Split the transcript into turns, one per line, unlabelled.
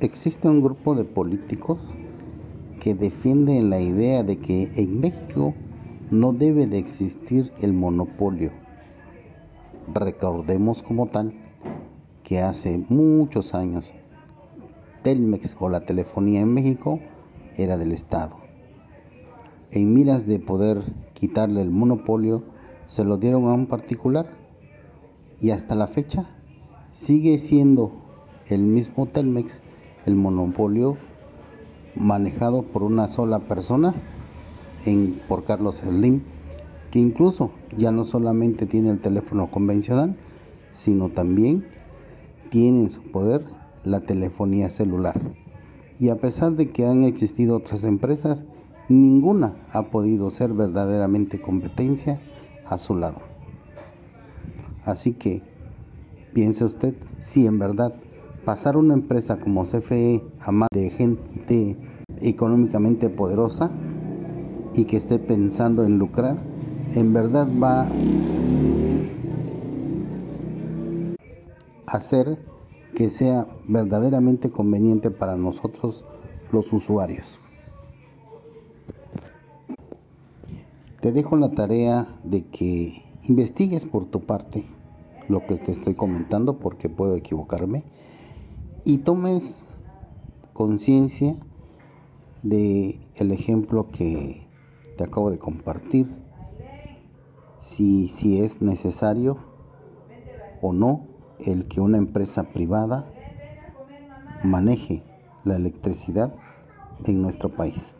Existe un grupo de políticos que defienden la idea de que en México no debe de existir el monopolio. Recordemos como tal que hace muchos años Telmex o la telefonía en México era del Estado. En miras de poder quitarle el monopolio, se lo dieron a un particular y hasta la fecha sigue siendo el mismo Telmex el monopolio manejado por una sola persona en, por Carlos Slim, que incluso ya no solamente tiene el teléfono convencional, sino también tiene en su poder la telefonía celular. Y a pesar de que han existido otras empresas, ninguna ha podido ser verdaderamente competencia a su lado. Así que piense usted si en verdad pasar una empresa como CFE a más de gente económicamente poderosa y que esté pensando en lucrar, en verdad va a hacer que sea verdaderamente conveniente para nosotros los usuarios. Te dejo la tarea de que investigues por tu parte lo que te estoy comentando porque puedo equivocarme y tomes conciencia de el ejemplo que te acabo de compartir si, si es necesario o no el que una empresa privada maneje la electricidad en nuestro país.